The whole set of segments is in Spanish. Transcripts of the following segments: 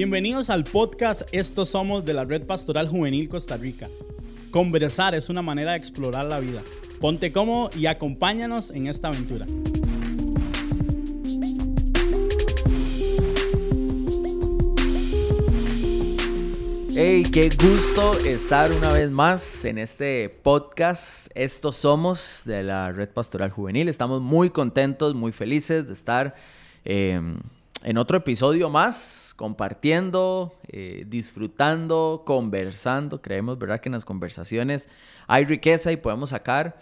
Bienvenidos al podcast Estos Somos de la Red Pastoral Juvenil Costa Rica. Conversar es una manera de explorar la vida. Ponte cómodo y acompáñanos en esta aventura. Hey, qué gusto estar una vez más en este podcast. Estos somos de la Red Pastoral Juvenil. Estamos muy contentos, muy felices de estar em, en otro episodio más, compartiendo, eh, disfrutando, conversando. Creemos, ¿verdad?, que en las conversaciones hay riqueza y podemos sacar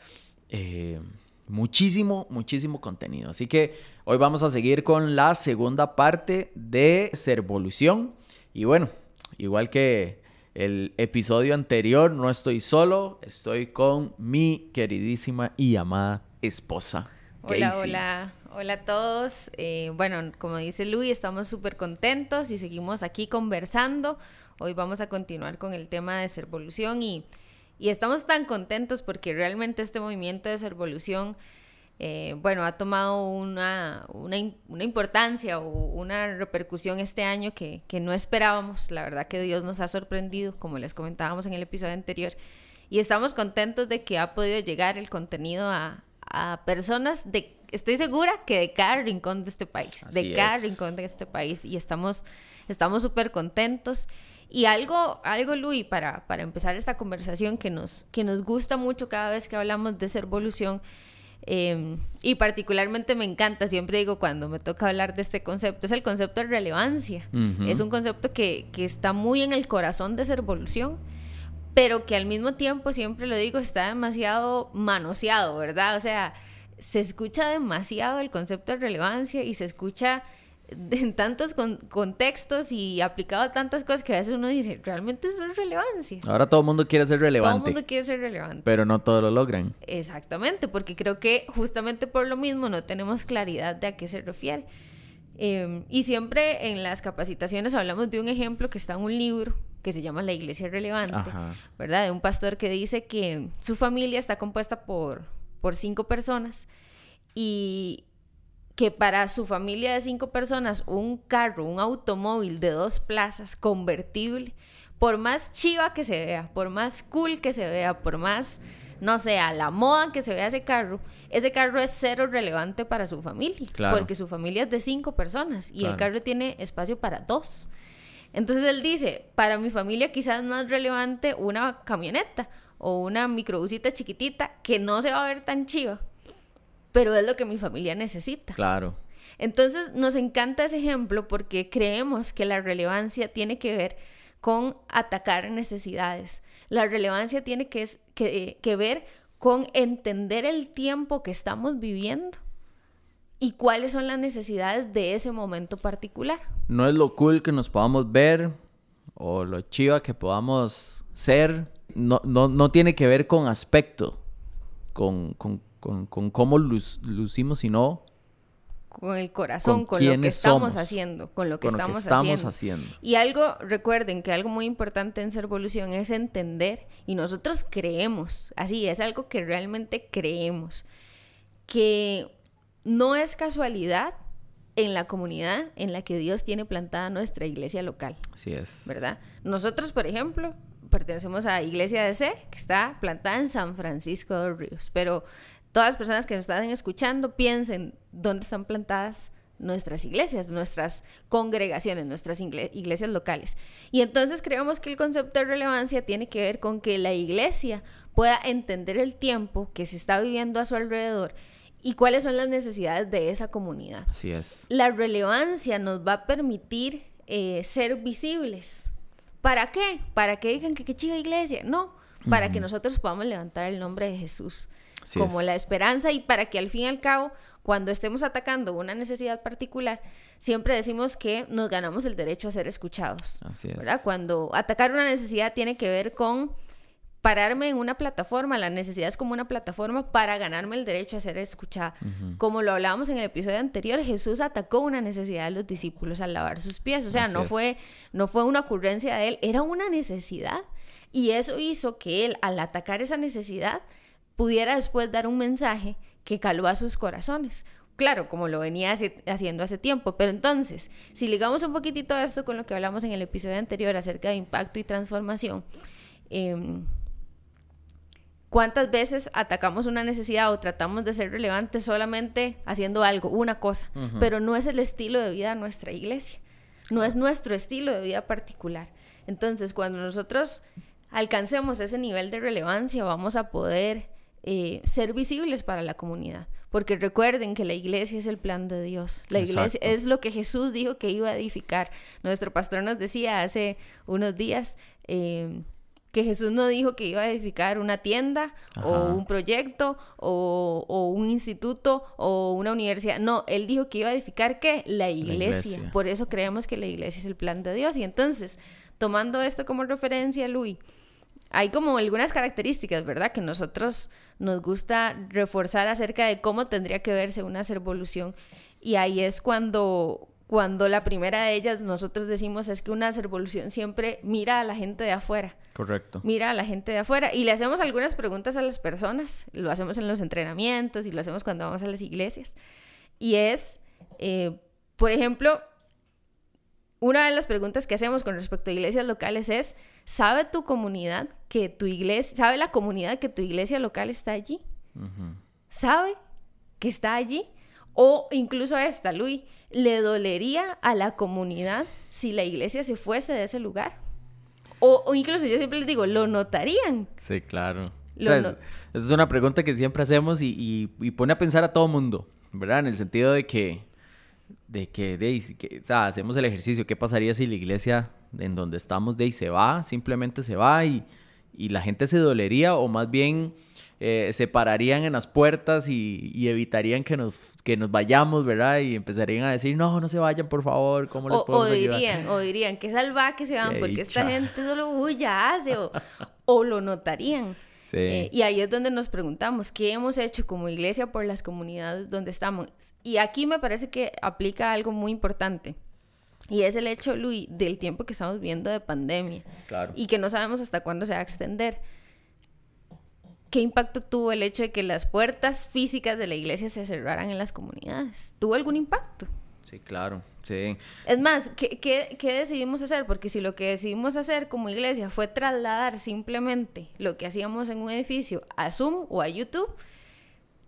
eh, muchísimo, muchísimo contenido. Así que hoy vamos a seguir con la segunda parte de Servolución. Y bueno, igual que el episodio anterior, no estoy solo, estoy con mi queridísima y amada esposa. Hola, hola, hola a todos. Eh, bueno, como dice Luis, estamos súper contentos y seguimos aquí conversando. Hoy vamos a continuar con el tema de Servolución y, y estamos tan contentos porque realmente este movimiento de Servolución eh, bueno, ha tomado una, una, una, importancia o una repercusión este año que, que, no esperábamos. La verdad que Dios nos ha sorprendido, como les comentábamos en el episodio anterior. Y estamos contentos de que ha podido llegar el contenido a, a personas de, estoy segura que de cada rincón de este país, de cada rincón de este país. Y estamos estamos súper contentos. Y algo, algo Luis, para, para empezar esta conversación que nos, que nos gusta mucho cada vez que hablamos de ser evolución Em, y particularmente me encanta, siempre digo cuando me toca hablar de este concepto, es el concepto de relevancia. Es un concepto que, que, está muy en el corazón de ser evolución, pero que al mismo tiempo, siempre lo digo, está demasiado manoseado, ¿verdad? O sea, se escucha demasiado el concepto de relevancia y se escucha en tantos contextos y aplicado a tantas cosas que a veces uno dice, realmente eso es relevancia. Ahora todo el mundo quiere ser relevante. Todo el mundo quiere ser relevante. Pero no todos lo logran. Exactamente, porque creo que justamente por lo mismo no tenemos claridad de a qué se refiere. Em, y siempre en las capacitaciones hablamos de un ejemplo que está en un libro que se llama La Iglesia Relevante, ¿verdad? De un pastor que dice que su familia está compuesta por, por cinco personas y que para su familia de cinco personas un carro, un automóvil de dos plazas convertible, por más chiva que se vea, por más cool que se vea, por más, no sé, a la moda que se vea ese carro, ese carro es cero relevante para su familia, porque su familia es de cinco personas y el carro tiene espacio para dos. Entonces él dice, para mi familia quizás no es relevante una camioneta o una microbusita chiquitita que no se va a ver tan chiva, pero es lo que mi familia necesita. Claro. Entonces nos encanta ese ejemplo porque creemos que la relevancia tiene que ver con atacar necesidades. La relevancia tiene que, que, ver con entender el tiempo que estamos viviendo y cuáles son las necesidades de ese momento particular. No es lo cool que nos podamos ver o lo chiva que podamos ser. No, no, no tiene que ver con aspecto, con, con con, con cómo lucimos, sino con el corazón, con, lo que estamos haciendo, con lo que, estamos, haciendo. Y algo, recuerden que algo muy importante en ser evolución es entender, y nosotros creemos, así es algo que realmente creemos, que no es casualidad en la comunidad en la que Dios tiene plantada nuestra iglesia local. Así es. ¿Verdad? Nosotros, por ejemplo, pertenecemos a Iglesia de C, que está plantada en San Francisco de los Ríos, pero todas las personas que nos están escuchando piensen dónde están plantadas nuestras iglesias, nuestras congregaciones, nuestras iglesias locales. Y entonces creemos que el concepto de relevancia tiene que ver con que la iglesia pueda entender el tiempo que se está viviendo a su alrededor y cuáles son las necesidades de esa comunidad. Así es. La relevancia nos va a permitir eh, ser visibles. ¿Para qué? ¿Para que digan que qué chica iglesia? No, para que nosotros podamos levantar el nombre de Jesús como la esperanza y para que al fin y al cabo, cuando estemos atacando una necesidad particular, siempre decimos que nos ganamos el derecho a ser escuchados. Así es. ¿verdad? Cuando atacar una necesidad tiene que ver con pararme en una plataforma, la necesidad es como una plataforma para ganarme el derecho a ser escuchada. Como lo hablábamos en el episodio anterior, Jesús atacó una necesidad de los discípulos al lavar sus pies, o sea, no fue, no fue una ocurrencia de él, era una necesidad. Y eso hizo que él, al atacar esa necesidad, pudiera después dar un mensaje que caló a sus corazones. claro, como lo venía haciendo hace tiempo. Pero entonces, si ligamos un poquitito esto con lo que hablamos en el episodio anterior acerca de impacto y transformación, em, ¿cuántas veces atacamos una necesidad o tratamos de ser relevantes solamente haciendo algo, una cosa? Pero no es el estilo de vida de nuestra iglesia, no es nuestro estilo de vida particular. Entonces, cuando nosotros alcancemos ese nivel de relevancia, vamos a poder eh, ser visibles para la comunidad. Porque recuerden que la iglesia es el plan de Dios. La iglesia es lo que Jesús dijo que iba a edificar. Nuestro pastor nos decía hace unos días eh, que Jesús no dijo que iba a edificar una tienda o un proyecto o, un instituto o una universidad. No, él dijo que iba a edificar qué? La iglesia. Por eso creemos que la iglesia es el plan de Dios. Y entonces, tomando esto como referencia, Luis, hay como algunas características, ¿verdad? Que nosotros nos gusta reforzar acerca de cómo tendría que verse una servolución. Y ahí es cuando, cuando la primera de ellas nosotros decimos es que una servolución siempre mira a la gente de afuera. Correcto. Mira a la gente de afuera. Y le hacemos algunas preguntas a las personas. Lo hacemos en los entrenamientos y lo hacemos cuando vamos a las iglesias. Y es, eh, por ejemplo, una de las preguntas que hacemos con respecto a iglesias locales es, ¿sabe tu comunidad que tu iglesia, sabe la comunidad que tu iglesia local está allí? ¿Sabe que está allí? O incluso esta, Luis, ¿le dolería a la comunidad si la iglesia se fuese de ese lugar? O, incluso yo siempre les digo, ¿lo notarían? Sí, claro. esa es una pregunta que siempre hacemos y, y pone a pensar a todo mundo, ¿verdad? En el sentido de que de que, de, que o sea, hacemos el ejercicio, ¿qué pasaría si la iglesia en donde estamos de ahí se va, simplemente se va y, y la gente se dolería o más bien eh, se pararían en las puertas y, y, evitarían que nos, que nos vayamos, ¿verdad? Y empezarían a decir, no, no se vayan, por favor, ¿cómo les podemos o dirían, O dirían, qué salva que se van, porque esta gente solo ya hace, o, o lo notarían. Eh, y ahí es donde nos preguntamos, ¿qué hemos hecho como iglesia por las comunidades donde estamos? Y aquí me parece que aplica algo muy importante. Y es el hecho, Luis, del tiempo que estamos viendo de pandemia. Claro. Y que no sabemos hasta cuándo se va a extender. ¿Qué impacto tuvo el hecho de que las puertas físicas de la iglesia se cerraran en las comunidades? ¿Tuvo algún impacto? Sí, claro. Sí. Es más, ¿qué, qué, qué decidimos hacer? Porque si lo que decidimos hacer como iglesia fue trasladar simplemente lo que hacíamos en un edificio a Zoom o a YouTube,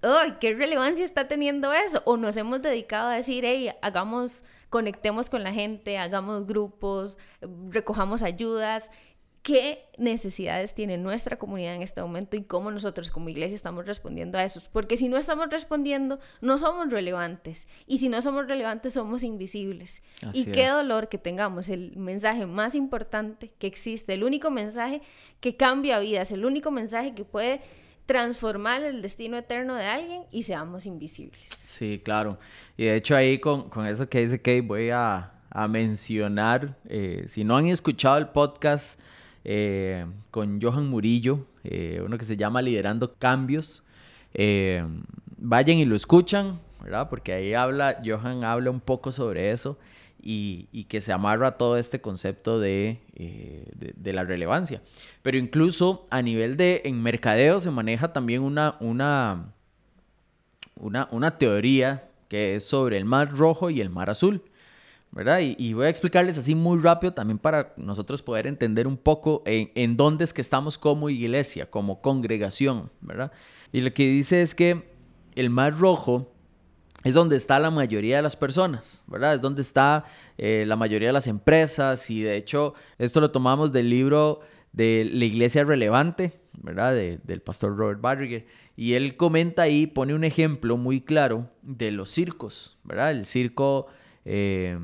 ¡ay! ¿Qué relevancia está teniendo eso? O nos hemos dedicado a decir, hey, hagamos, conectemos con la gente, hagamos grupos, recojamos ayudas qué necesidades tiene nuestra comunidad en este momento y cómo nosotros como iglesia estamos respondiendo a esos. Porque si no estamos respondiendo, no somos relevantes. Y si no somos relevantes, somos invisibles. y qué dolor que tengamos el mensaje más importante que existe, el único mensaje que cambia vidas, el único mensaje que puede transformar el destino eterno de alguien y seamos invisibles. Sí, claro. Y de hecho ahí con, con eso que dice Kate voy a, a mencionar, eh, si no han escuchado el podcast, eh, con Johan Murillo, eh, uno que se llama Liderando Cambios. Eh, vayan y lo escuchan, ¿verdad? Porque ahí habla, Johan habla un poco sobre eso y, que se amarra todo este concepto de, la relevancia. Pero incluso a nivel de, en mercadeo se maneja también una, una, una teoría que es sobre el mar rojo y el mar azul. ¿Verdad? Y, voy a explicarles así muy rápido también para nosotros poder entender un poco en, en, dónde es que estamos como iglesia, como congregación, ¿verdad? Y lo que dice es que el mar rojo es donde está la mayoría de las personas, ¿verdad? Es donde está eh, la mayoría de las empresas y de hecho esto lo tomamos del libro de la iglesia relevante, ¿verdad? del pastor Robert Barriger. Y él comenta ahí, pone un ejemplo muy claro de los circos, ¿verdad? El circo eh,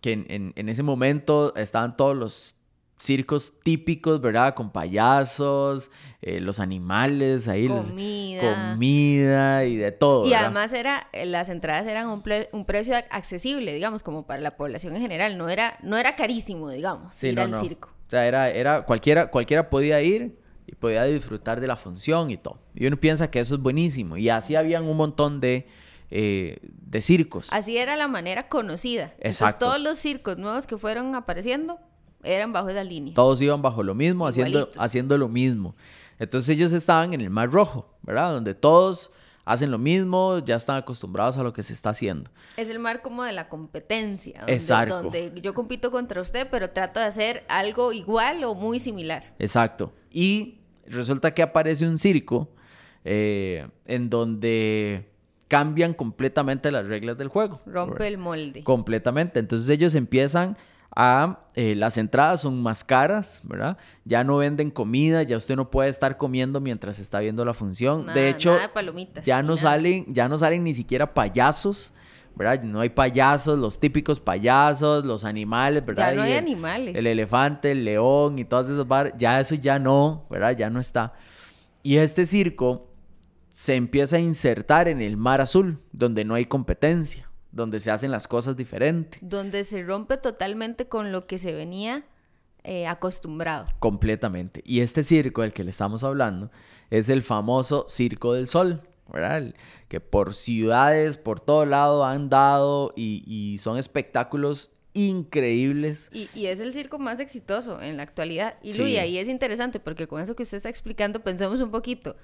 que en, ese momento estaban todos los circos típicos, ¿verdad? Con payasos, eh, los animales, ahí comida. comida y de todo. Y además era, las entradas eran un, precio accesible, digamos, como para la población en general, no era, no era carísimo, digamos, ir al circo. O sea, era, era cualquiera, cualquiera podía ir y podía disfrutar de la función y todo. Y uno piensa que eso es buenísimo. Y así habían un montón de eh, de circos. Así era la manera conocida. Exacto. todos los circos nuevos que fueron apareciendo eran bajo esa línea. Todos iban bajo lo mismo, haciendo, haciendo lo mismo. Entonces ellos estaban en el Mar Rojo, ¿verdad? Donde todos hacen lo mismo, ya están acostumbrados a lo que se está haciendo. Es el mar como de la competencia, donde, Exacto. donde yo compito contra usted, pero trato de hacer algo igual o muy similar. Exacto. Y resulta que aparece un circo eh, en donde cambian completamente las reglas del juego. Rompe el molde. Completamente. Entonces ellos empiezan a... eh, las entradas son más caras, ¿verdad? Ya no venden comida, ya usted no puede estar comiendo mientras está viendo la función. Nada- de hecho, nada de palomitas, ya no nada. salen, ya no salen ni siquiera payasos. ¿verdad? No hay payasos, los típicos payasos, los animales, ¿verdad? Ya no hay el- animales. El elefante, el león y todas esas bar, ya eso ya no, ¿verdad? Ya no está. Y este circo se empieza a insertar en el mar azul, donde no hay competencia, donde se hacen las cosas diferentes, Donde se rompe totalmente con lo que se venía eh, acostumbrado. completamente. Y este circo del que le estamos hablando es el famoso Circo del Sol, ¿verdad? El que por ciudades, por todo lado han dado y, y son espectáculos increíbles. Y, y es el circo más exitoso en la actualidad. Y Sí. Luis, ahí es interesante porque con eso que usted está explicando, pensemos un poquito.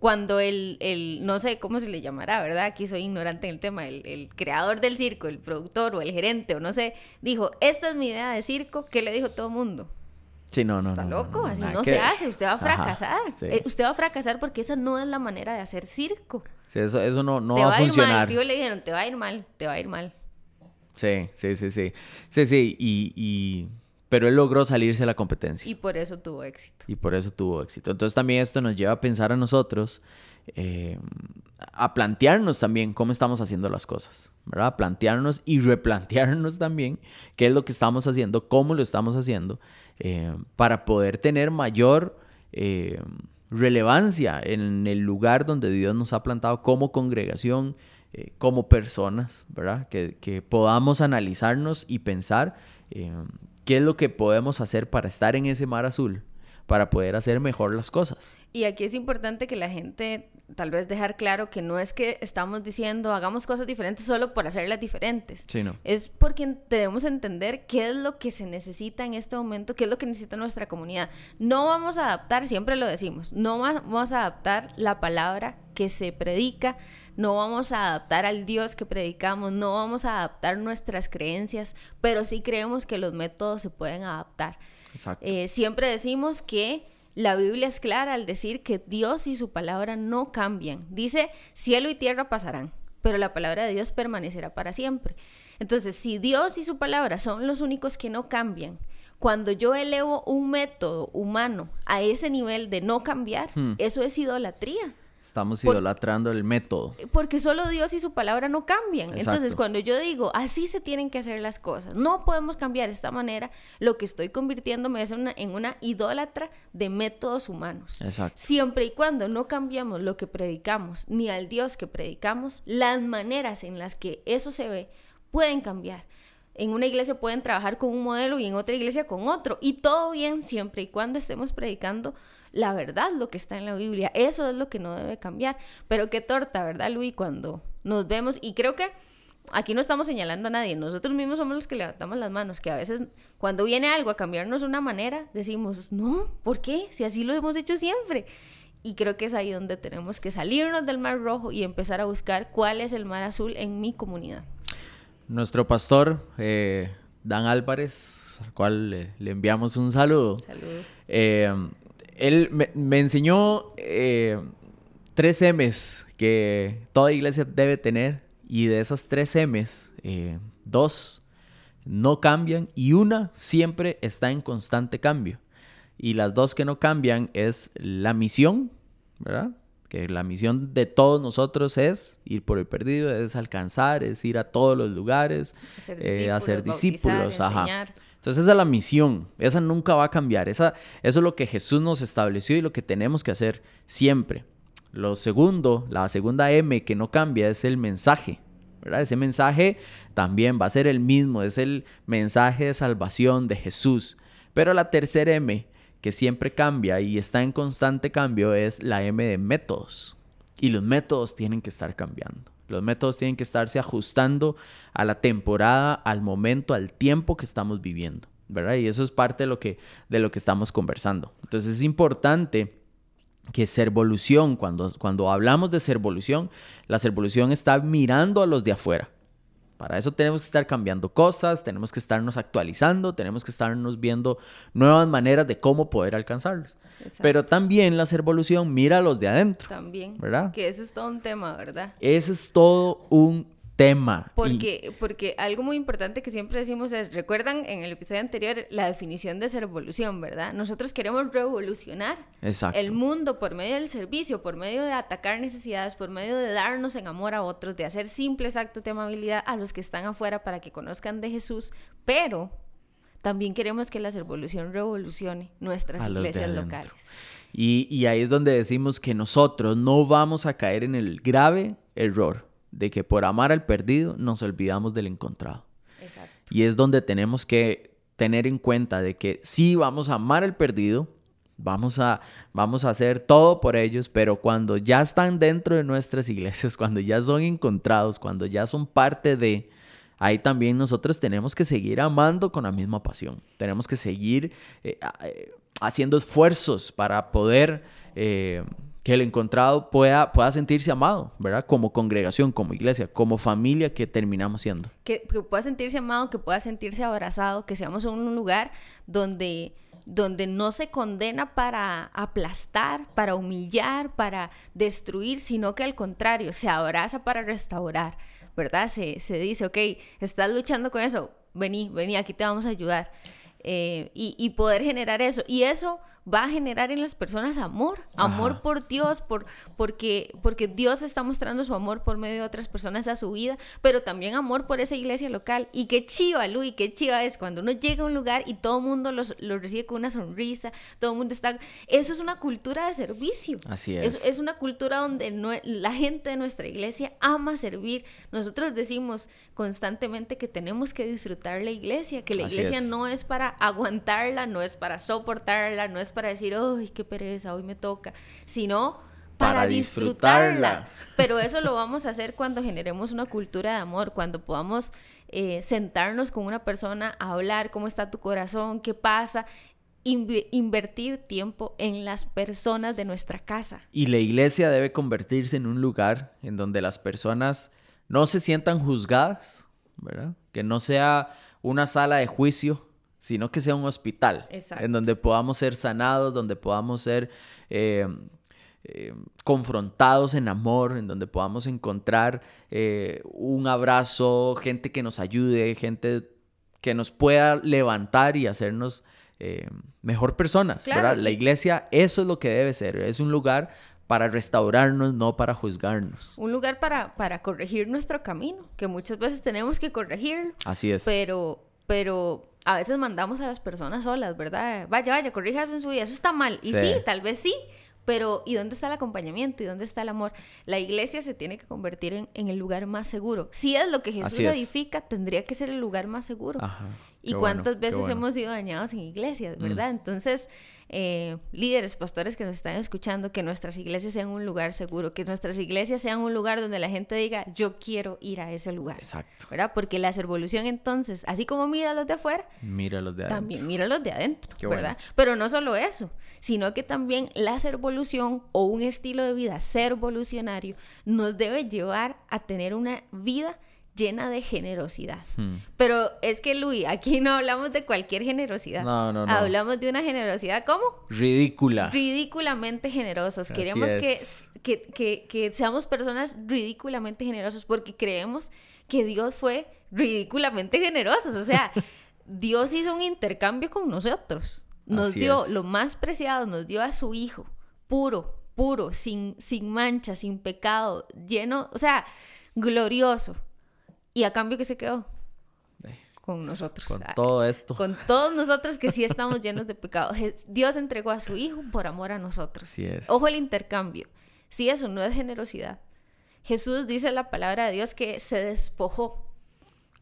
Cuando el, el, no sé cómo se le llamará, ¿verdad? Aquí soy ignorante en el tema, el, el creador del circo, el productor o el gerente o no sé, dijo, esta es mi idea de circo, ¿qué le dijo todo el mundo? Sí, no, no. Está no, loco, no, así no se hace, usted va a Ajá, fracasar. sí. Eh, usted va a fracasar porque esa no es la manera de hacer circo. Sí, eso, eso no, no te va va a a ir mal, funcionar. fijo le dijeron, te va a ir mal, te va a ir mal. Sí, sí, sí, sí. Sí, sí, y, y- Pero él logró salirse de la competencia. Y por eso tuvo éxito. Y por eso tuvo éxito. Entonces también esto nos lleva a pensar a nosotros, eh, a plantearnos también cómo estamos haciendo las cosas, ¿verdad? A plantearnos y replantearnos también qué es lo que estamos haciendo, cómo lo estamos haciendo, eh, para poder tener mayor eh, relevancia en el lugar donde Dios nos ha plantado como congregación, como personas, ¿verdad? Que, que podamos analizarnos y pensar qué es lo que podemos hacer para estar en ese mar azul, para poder hacer mejor las cosas. Y aquí es importante que la gente tal vez dejar claro que no es que estamos diciendo hagamos cosas diferentes solo por hacerlas diferentes. Sí, no. Es porque debemos entender qué es lo que se necesita en este momento, qué es lo que necesita nuestra comunidad. No vamos a adaptar, siempre lo decimos, no va- vamos a adaptar la palabra que se predica, no vamos a adaptar al Dios que predicamos, no vamos a adaptar nuestras creencias, pero sí creemos que los métodos se pueden adaptar. Exacto. Eh, siempre decimos que la Biblia es clara al decir que Dios y su palabra no cambian. Dice, cielo y tierra pasarán, pero la palabra de Dios permanecerá para siempre. Entonces, si Dios y su palabra son los únicos que no cambian, cuando yo elevo un método humano a ese nivel de no cambiar, Hmm. eso es idolatría. Estamos por- idolatrando el método. Porque solo Dios y su palabra no cambian. Entonces, cuando yo digo, así se tienen que hacer las cosas, no podemos cambiar de esta manera, lo que estoy convirtiéndome es una- en una idólatra de métodos humanos. Exacto. Siempre y cuando no cambiamos lo que predicamos, ni al Dios que predicamos, las maneras en las que eso se ve pueden cambiar. En una iglesia pueden trabajar con un modelo y en otra iglesia con otro. Y todo bien siempre y cuando estemos predicando la verdad, lo que está en la Biblia. Eso es lo que no debe cambiar. Pero qué torta, ¿verdad, Luis? Cuando nos vemos, y creo que aquí no estamos señalando a nadie, nosotros mismos somos los que levantamos las manos, que a veces cuando viene algo a cambiarnos una manera, decimos, no, ¿por qué? Si así lo hemos hecho siempre. Y creo que es ahí donde tenemos que salirnos del mar rojo y empezar a buscar cuál es el mar azul en mi comunidad. Nuestro pastor, eh, Dan Álvarez, al cual le, le enviamos un saludo. Saludos. Eh, él me, me enseñó eh, tres M's que toda iglesia debe tener y de esas tres M's, eh, dos no cambian y una siempre está en constante cambio. Y las dos que no cambian es la misión, ¿verdad? Que la misión de todos nosotros es ir por el perdido, es alcanzar, es ir a todos los lugares, Hacer eh, discípulos, hacer bautizar, discípulos, ajá. enseñar. Entonces esa es la misión, esa nunca va a cambiar, esa, eso es lo que Jesús nos estableció y lo que tenemos que hacer siempre. Lo segundo, la segunda M que no cambia es el mensaje. Ese mensaje también va a ser el mismo, es el mensaje de salvación de Jesús. Pero la tercera M que siempre cambia y está en constante cambio es la M de métodos. Y los métodos tienen que estar cambiando. Los métodos tienen que estarse ajustando a la temporada, al momento, al tiempo que estamos viviendo, ¿verdad? Y eso es parte de lo que, de lo que estamos conversando. Entonces es importante que servolución, cuando, cuando hablamos de servolución, la servolución está mirando a los de afuera. Para eso tenemos que estar cambiando cosas, tenemos que estarnos actualizando, tenemos que estarnos viendo nuevas maneras de cómo poder alcanzarlos. Pero también la servolución mira a los de adentro. También. ¿Verdad? Que ese es todo un tema, ¿verdad? Ese es todo un tema. Porque, porque algo muy importante que siempre decimos es, recuerdan en el episodio anterior la definición de servolución, ¿verdad? Nosotros queremos revolucionar el mundo por medio del servicio, por medio de atacar necesidades, por medio de darnos en amor a otros, de hacer simples actos de amabilidad a los que están afuera para que conozcan de Jesús, pero también queremos que la servolución revolucione nuestras iglesias locales. Y, y ahí es donde decimos que nosotros no vamos a caer en el grave error de que por amar al perdido nos olvidamos del encontrado. Exacto. Y es donde tenemos que tener en cuenta de que sí vamos a amar al perdido, vamos a, vamos a hacer todo por ellos, pero cuando ya están dentro de nuestras iglesias, cuando ya son encontrados, cuando ya son parte de, ahí también nosotros tenemos que seguir amando con la misma pasión. Tenemos que seguir eh, eh, haciendo esfuerzos para poder... Eh, que el encontrado pueda, pueda sentirse amado, ¿verdad? Como congregación, como iglesia, como familia que terminamos siendo. Que, pueda sentirse amado, que pueda sentirse abrazado, que seamos en un lugar donde, donde no se condena para aplastar, para humillar, para destruir, sino que al contrario, se abraza para restaurar, ¿verdad? Se, se dice, ok, estás luchando con eso, vení, vení, aquí te vamos a ayudar. Eh, y, y poder generar eso. Y eso va a generar en las personas amor, amor por Dios, por, porque, porque Dios está mostrando su amor por medio de otras personas a su vida, pero también amor por esa iglesia local. Y qué chiva, Luis, qué chiva es cuando uno llega a un lugar y todo el mundo los, lo recibe con una sonrisa, todo el mundo está... Eso es una cultura de servicio. Así es. Es, una cultura donde la gente de nuestra iglesia ama servir. Nosotros decimos constantemente que tenemos que disfrutar la iglesia, que la iglesia no es para aguantarla, no es para soportarla, no es para decir, ¡ay, qué pereza, hoy me toca! Sino para, disfrutarla. Pero eso lo vamos a hacer cuando generemos una cultura de amor, cuando podamos eh, sentarnos con una persona a hablar cómo está tu corazón, qué pasa, invertir tiempo en las personas de nuestra casa. Y la iglesia debe convertirse en un lugar en donde las personas no se sientan juzgadas, ¿verdad? Que no sea una sala de juicio, sino que sea un hospital en donde podamos ser sanados, donde podamos ser eh, eh, confrontados en amor, en donde podamos encontrar eh, un abrazo, gente que nos ayude, gente que nos pueda levantar y hacernos mejor personas. La iglesia, eso es lo que debe ser, es un lugar para restaurarnos, no para juzgarnos. Un lugar para, para corregir nuestro camino, que muchas veces tenemos que corregirlo. Así es. Pero, pero a veces mandamos a las personas solas, ¿verdad? Vaya, vaya, corrijas en su vida, eso está mal. Y sí. tal vez sí, pero ¿y dónde está el acompañamiento? ¿Y dónde está el amor? La iglesia se tiene que convertir en, en el lugar más seguro. Si es lo que Jesús edifica, tendría que ser el lugar más seguro. Ajá, ¿Y cuántas veces hemos sido dañados en iglesias, mm. verdad? Entonces, eh, líderes, pastores que nos están escuchando, que nuestras iglesias sean un lugar seguro, que nuestras iglesias sean un lugar donde la gente diga, yo quiero ir a ese lugar. Exacto. ¿Verdad? Porque la evolución entonces, así como mira los de afuera, mira los de adentro. También mira los de adentro, ¿verdad? Pero no solo eso, sino que también la evolución o un estilo de vida ser evolucionario nos debe llevar a tener una vida llena de generosidad. Hmm. Pero es que, Luis, aquí no hablamos de cualquier generosidad. No, no, no. Hablamos de una generosidad, ¿cómo? Ridícula. Ridículamente generosos. Queremos que, que, que, seamos personas ridículamente generosos porque creemos que Dios fue ridículamente generoso. O sea, Dios hizo un intercambio con nosotros. Nos dio lo más preciado, nos dio a su Hijo, puro, puro, sin, sin mancha, sin pecado, lleno, o sea, glorioso. Y a cambio que se quedó con nosotros. Con todo esto. Con todos nosotros que sí estamos llenos de pecado. Dios entregó a su Hijo por amor a nosotros. Ojo el intercambio. Si eso no es generosidad. Jesús dice la palabra de Dios que se despojó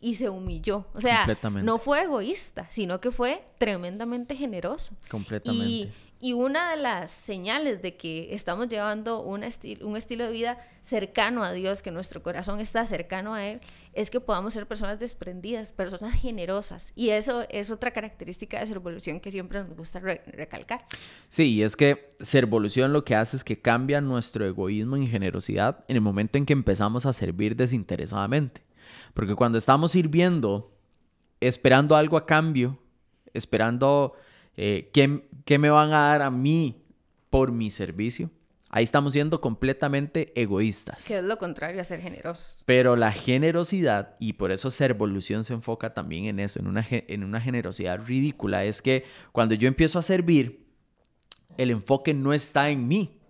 y se humilló. O sea, no fue egoísta, sino que fue tremendamente generoso. Completamente. Y una de las señales de que estamos llevando un, un estilo de vida cercano a Dios, que nuestro corazón está cercano a Él, es que podamos ser personas desprendidas, personas generosas. Y eso es otra característica de su evolución que siempre nos gusta recalcar. Sí, y es que Servolución lo que hace es que cambia nuestro egoísmo en generosidad en el momento en que empezamos a servir desinteresadamente. Porque cuando estamos sirviendo, esperando algo a cambio, esperando eh, ¿qué, me van a dar a mí por mi servicio? Ahí estamos siendo completamente egoístas. Que es lo contrario a ser generosos. Pero la generosidad, y por eso ser evolución se enfoca también en eso, en una, en una generosidad ridícula, es que cuando yo empiezo a servir, el enfoque no está en mí,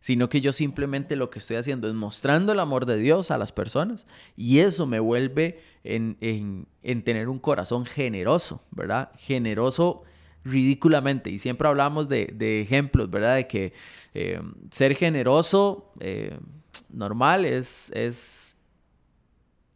sino que yo simplemente lo que estoy haciendo es mostrando el amor de Dios a las personas y eso me vuelve en, en tener un corazón generoso, ¿verdad? Generoso ridículamente. Y siempre hablamos de, ejemplos, ¿verdad? De que eh, ser generoso, eh, normal, es, es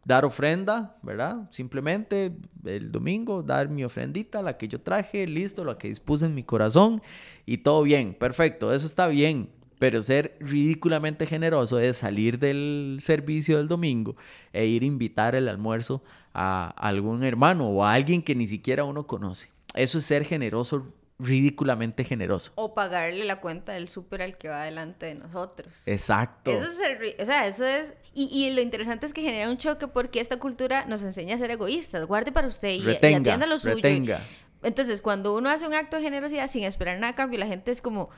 dar ofrenda, ¿verdad? Simplemente el domingo dar mi ofrendita, la que yo traje, listo, la que dispuse en mi corazón y todo bien, perfecto, eso está bien. Pero ser ridículamente generoso es salir del servicio del domingo e ir a invitar el almuerzo a algún hermano o a alguien que ni siquiera uno conoce. Eso es ser generoso, ridículamente generoso. O pagarle la cuenta del súper al que va delante de nosotros. Exacto. Eso es o sea, eso es... Y, lo interesante es que genera un choque porque esta cultura nos enseña a ser egoístas. Guarde para usted y, atienda lo suyo. Retenga. Entonces, cuando uno hace un acto de generosidad sin esperar nada a cambio, la gente es como...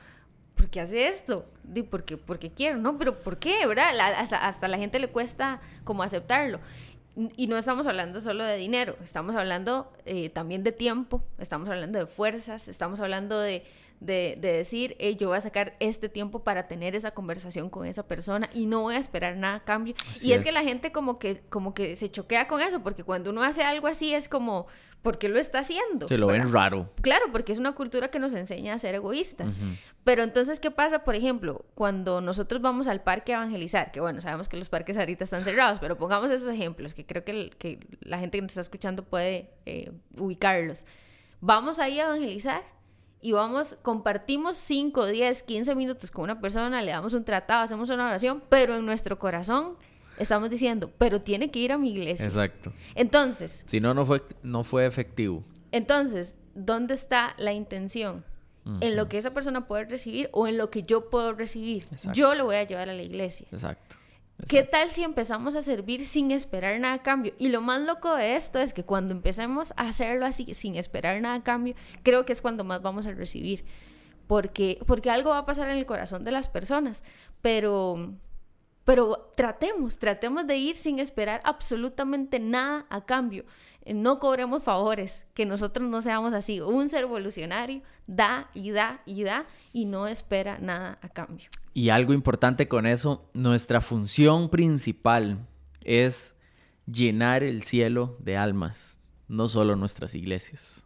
¿por qué hace esto? Porque, porque quiero, ¿no? Pero ¿por qué? ¿Verdad? hasta, hasta la gente le cuesta como aceptarlo. Y no estamos hablando solo de dinero, estamos hablando eh, también de tiempo, estamos hablando de fuerzas, estamos hablando de, de, decir, yo voy a sacar este tiempo para tener esa conversación con esa persona y no voy a esperar nada a cambio. y es, que la gente como que, como que se choquea con eso, porque cuando uno hace algo así es como, ¿por qué lo está haciendo? Se lo ven raro. Claro, porque es una cultura que nos enseña a ser egoístas. Pero entonces, ¿qué pasa, por ejemplo, cuando nosotros vamos al parque a evangelizar? Que bueno, sabemos que los parques ahorita están cerrados, pero pongamos esos ejemplos, que creo que, que la gente que nos está escuchando puede eh, ubicarlos. Vamos ahí a evangelizar y vamos, compartimos 5, 10, 15 minutos con una persona, le damos un tratado, hacemos una oración, pero en nuestro corazón estamos diciendo, pero tiene que ir a mi iglesia. Exacto. Entonces. Si no, no fue, no fue efectivo. Entonces, ¿dónde está la intención? En lo que esa persona puede recibir o en lo que yo puedo recibir. Yo lo voy a llevar a la iglesia. Exacto. ¿Qué tal si empezamos a servir sin esperar nada a cambio? Y lo más loco de esto es que cuando empecemos a hacerlo así, sin esperar nada a cambio, creo que es cuando más vamos a recibir. Porque, porque algo va a pasar en el corazón de las personas. Pero, pero tratemos, tratemos de ir sin esperar absolutamente nada a cambio. No cobremos favores, que nosotros no seamos así. Un ser evolucionario da y da y da y no espera nada a cambio. Y algo importante con eso, nuestra función principal es llenar el cielo de almas, no solo nuestras iglesias.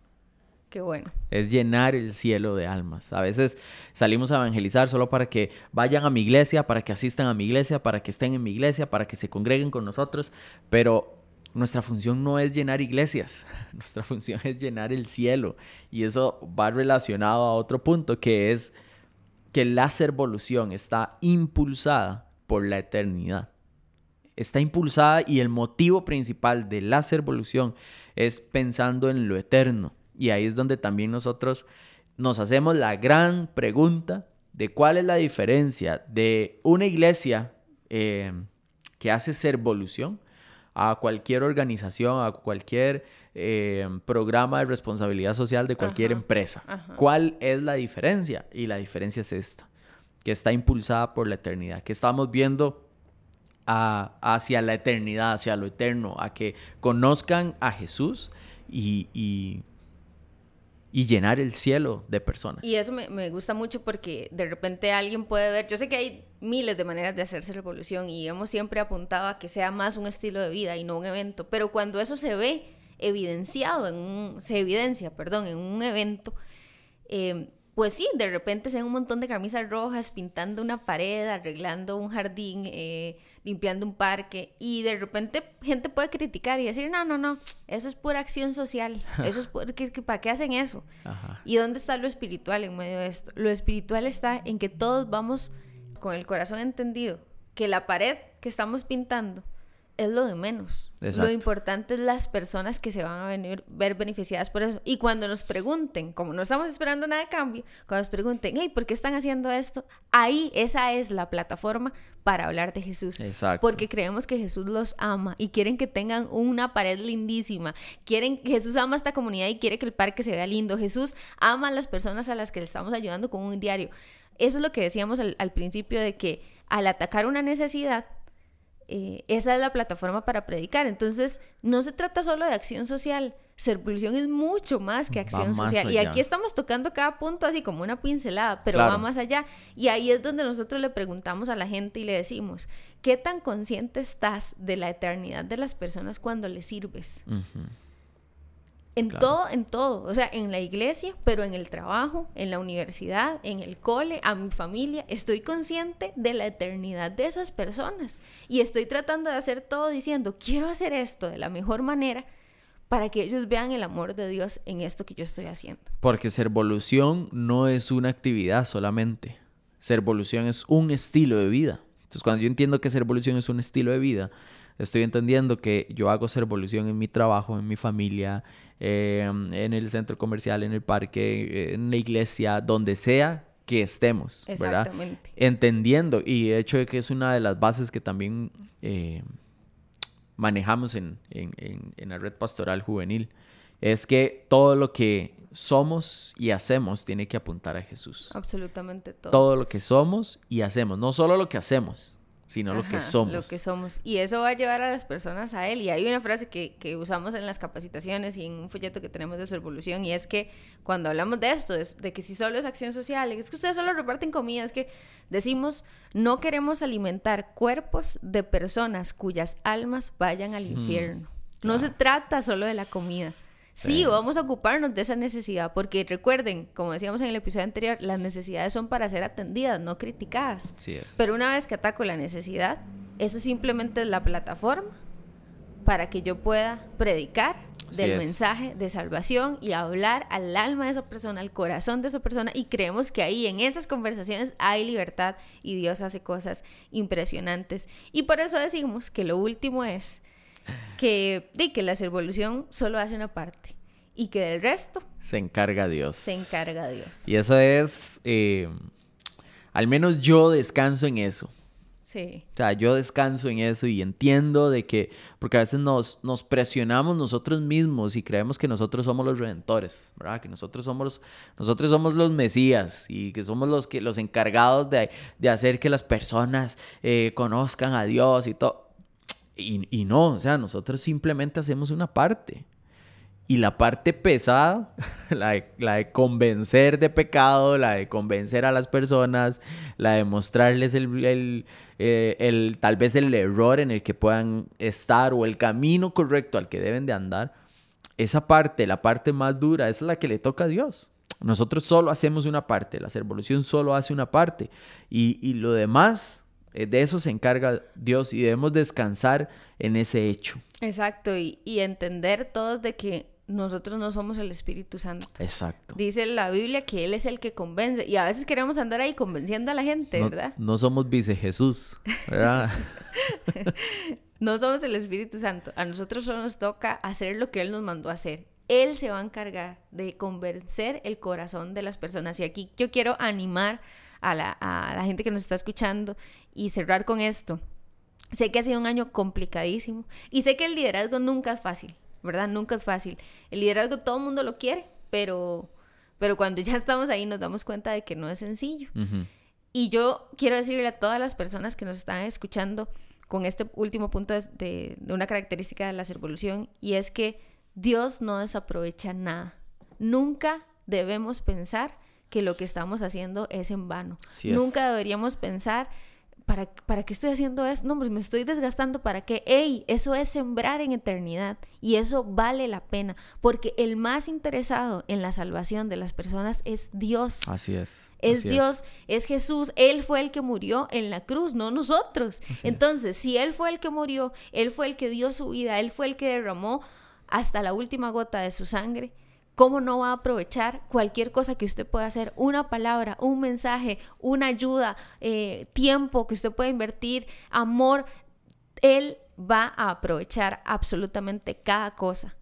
Qué bueno. Es llenar el cielo de almas. A veces salimos a evangelizar solo para que vayan a mi iglesia, para que asistan a mi iglesia, para que estén en mi iglesia, para que se congreguen con nosotros, pero nuestra función no es llenar iglesias, nuestra función es llenar el cielo. Y eso va relacionado a otro punto que es que la servolución está impulsada por la eternidad. Está impulsada y el motivo principal de la servolución es pensando en lo eterno. Y ahí es donde también nosotros nos hacemos la gran pregunta de cuál es la diferencia de una iglesia eh, que hace servolución a cualquier organización, a cualquier eh, programa de responsabilidad social de cualquier empresa. ¿Cuál es la diferencia? Y la diferencia es esta, que está impulsada por la eternidad, que estamos viendo hacia la eternidad, hacia lo eterno, a que conozcan a Jesús y, y, llenar el cielo de personas. Y eso me, me, gusta mucho porque de repente alguien puede ver, yo sé que hay miles de maneras de hacerse revolución y hemos siempre apuntado a que sea más un estilo de vida y no un evento, pero cuando eso se ve evidenciado en un, se evidencia, perdón, en un evento, eh, pues sí, de repente se ven un montón de camisas rojas pintando una pared, arreglando un jardín, eh, limpiando un parque y de repente gente puede criticar y decir, no, no, no, eso es pura acción social, eso es ¿para qué hacen eso? ¿Y dónde está lo espiritual en medio de esto? Lo espiritual está en que todos vamos con el corazón entendido, que la pared que estamos pintando es lo de menos. Lo importante es las personas que se van a venir, ver beneficiadas por eso. Y cuando nos pregunten, como no estamos esperando nada de cambio, cuando nos pregunten, hey, ¿por qué están haciendo esto? Ahí esa es la plataforma para hablar de Jesús. Exacto. Porque creemos que Jesús los ama y quieren que tengan una pared lindísima. Quieren, Jesús ama a esta comunidad y quiere que el parque se vea lindo. Jesús ama a las personas a las que le estamos ayudando con un diario. Eso es lo que decíamos al principio de que al atacar una necesidad, eh, esa es la plataforma para predicar. Entonces, no se trata solo de acción social. Servolución es mucho más que acción social. Y aquí estamos tocando cada punto así como una pincelada, pero va más allá. Y ahí es donde nosotros le preguntamos a la gente y le decimos, ¿qué tan consciente estás de la eternidad de las personas cuando les sirves? En todo, en todo. O sea, en la iglesia, pero en el trabajo, en la universidad, en el cole, a mi familia. Estoy consciente de la eternidad de esas personas. Y estoy tratando de hacer todo diciendo, quiero hacer esto de la mejor manera para que ellos vean el amor de Dios en esto que yo estoy haciendo. Porque ser evolución no es una actividad solamente. Ser evolución es un estilo de vida. Entonces, cuando yo entiendo que ser evolución es un estilo de vida, estoy entendiendo que yo hago ser evolución en mi trabajo, en mi familia, Em, en el centro comercial, en el parque, en la iglesia, donde sea que estemos, ¿verdad? Entendiendo, y de hecho que es una de las bases que también eh, manejamos en, en, la red pastoral juvenil, es que todo lo que somos y hacemos tiene que apuntar a Jesús. Absolutamente todo. Todo lo que somos y hacemos, no solo lo que hacemos, sino lo que somos. Lo que somos. Y eso va a llevar a las personas a él. Y hay una frase que, que usamos en las capacitaciones y en un folleto que tenemos de su evolución, y es que cuando hablamos de esto, es de que si solo es acción social, es que ustedes solo reparten comida, es que decimos, no queremos alimentar cuerpos de personas cuyas almas vayan al infierno. No se trata solo de la comida. Sí, vamos a ocuparnos de esa necesidad, porque recuerden, como decíamos en el episodio anterior, las necesidades son para ser atendidas, no criticadas. Pero una vez que ataco la necesidad, eso simplemente es la plataforma para que yo pueda predicar del mensaje de salvación y hablar al alma de esa persona, al corazón de esa persona y creemos que ahí en esas conversaciones hay libertad y Dios hace cosas impresionantes. Y por eso decimos que lo último es que, de que la evolución solo hace una parte y que del resto se encarga Dios. Se encarga Dios. Y eso es, eh, al menos yo descanso en eso. Sí. O sea, yo descanso en eso y entiendo de que, porque a veces nos, nos presionamos nosotros mismos y creemos que nosotros somos los redentores, ¿verdad? Que nosotros somos, nosotros somos los mesías y que somos los, que, los encargados de, de hacer que las personas eh, conozcan a Dios y todo. Y, no, o sea, nosotros simplemente hacemos una parte. Y la parte pesada, la de, convencer de pecado, la de convencer a las personas, la de mostrarles el, eh, el, tal vez el error en el que puedan estar o el camino correcto al que deben de andar, esa parte, la parte más dura, es la que le toca a Dios. Nosotros solo hacemos una parte, la evolución solo hace una parte. Y, y lo demás, de eso se encarga Dios y debemos descansar en ese hecho. Exacto, y, entender todos de que nosotros no somos el Espíritu Santo. Exacto. Dice la Biblia que Él es el que convence. Y a veces queremos andar ahí convenciendo a la gente, ¿verdad? No somos vice Jesús, ¿verdad? no somos el Espíritu Santo. A nosotros solo nos toca hacer lo que Él nos mandó a hacer. Él se va a encargar de convencer el corazón de las personas. Y aquí yo quiero animar a la, gente que nos está escuchando y cerrar con esto. Sé que ha sido un año complicadísimo y sé que el liderazgo nunca es fácil, ¿verdad? Nunca es fácil. El liderazgo todo el mundo lo quiere, pero, pero cuando ya estamos ahí nos damos cuenta de que no es sencillo. Y yo quiero decirle a todas las personas que nos están escuchando con este último punto de, de una característica de la evolución y es que Dios no desaprovecha nada. Nunca debemos pensar que lo que estamos haciendo es en vano. Nunca deberíamos pensar ¿para, ¿para qué estoy haciendo esto? No, pues me estoy desgastando, ¿para qué? ¡Ey! Eso es sembrar en eternidad y eso vale la pena, porque el más interesado en la salvación de las personas es Dios. Así es. Es Dios, es. Jesús, Él fue el que murió en la cruz, no nosotros. Entonces, si Él fue el que murió, Él fue el que dio su vida, Él fue el que derramó hasta la última gota de su sangre, ¿Cómo no va a aprovechar cualquier cosa que usted pueda hacer? Una palabra, un mensaje, una ayuda, eh, tiempo que usted pueda invertir, amor. Él va a aprovechar absolutamente cada cosa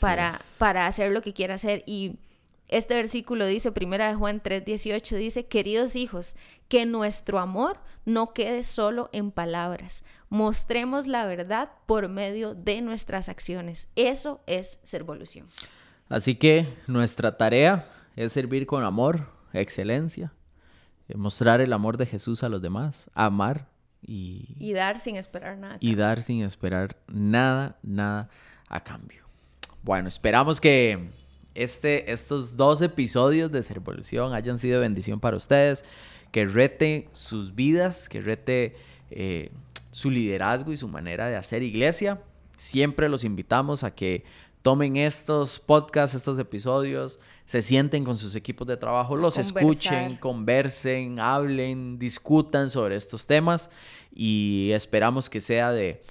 para, para hacer lo que quiera hacer. Y este versículo dice, primera de Juan 3:18, dice, queridos hijos, que nuestro amor no quede solo en palabras. Mostremos la verdad por medio de nuestras acciones. Eso es ser evolución. Así que nuestra tarea es servir con amor, excelencia, mostrar el amor de Jesús a los demás, amar y... Y dar sin esperar nada. Y dar sin esperar nada, nada a cambio. Bueno, esperamos que este, estos dos episodios de Servolución hayan sido bendición para ustedes, que rete sus vidas, que rete eh, su liderazgo y su manera de hacer iglesia. Siempre los invitamos a que tomen estos podcasts, estos episodios, se sienten con sus equipos de trabajo, los escuchen, conversen, hablen, discutan sobre estos temas y esperamos que sea de,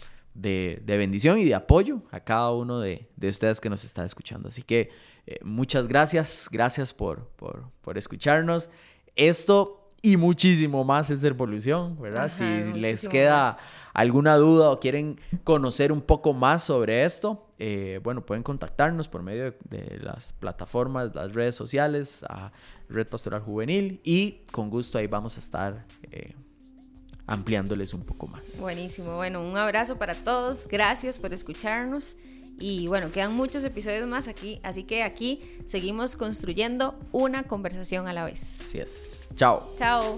bendición y de apoyo a cada uno de, ustedes que nos está escuchando. Así que eh, muchas gracias, gracias por, por, escucharnos. Esto y muchísimo más es Evolución, ¿verdad? si les queda alguna duda o quieren conocer un poco más sobre esto, eh, bueno, pueden contactarnos por medio de, las plataformas, las redes sociales, a Red Pastoral Juvenil y con gusto ahí vamos a estar eh, ampliándoles un poco más. Buenísimo, bueno, un abrazo para todos, gracias por escucharnos. Y bueno, quedan muchos episodios más aquí, así que aquí seguimos construyendo una conversación a la vez. Así es. Chao. Chao.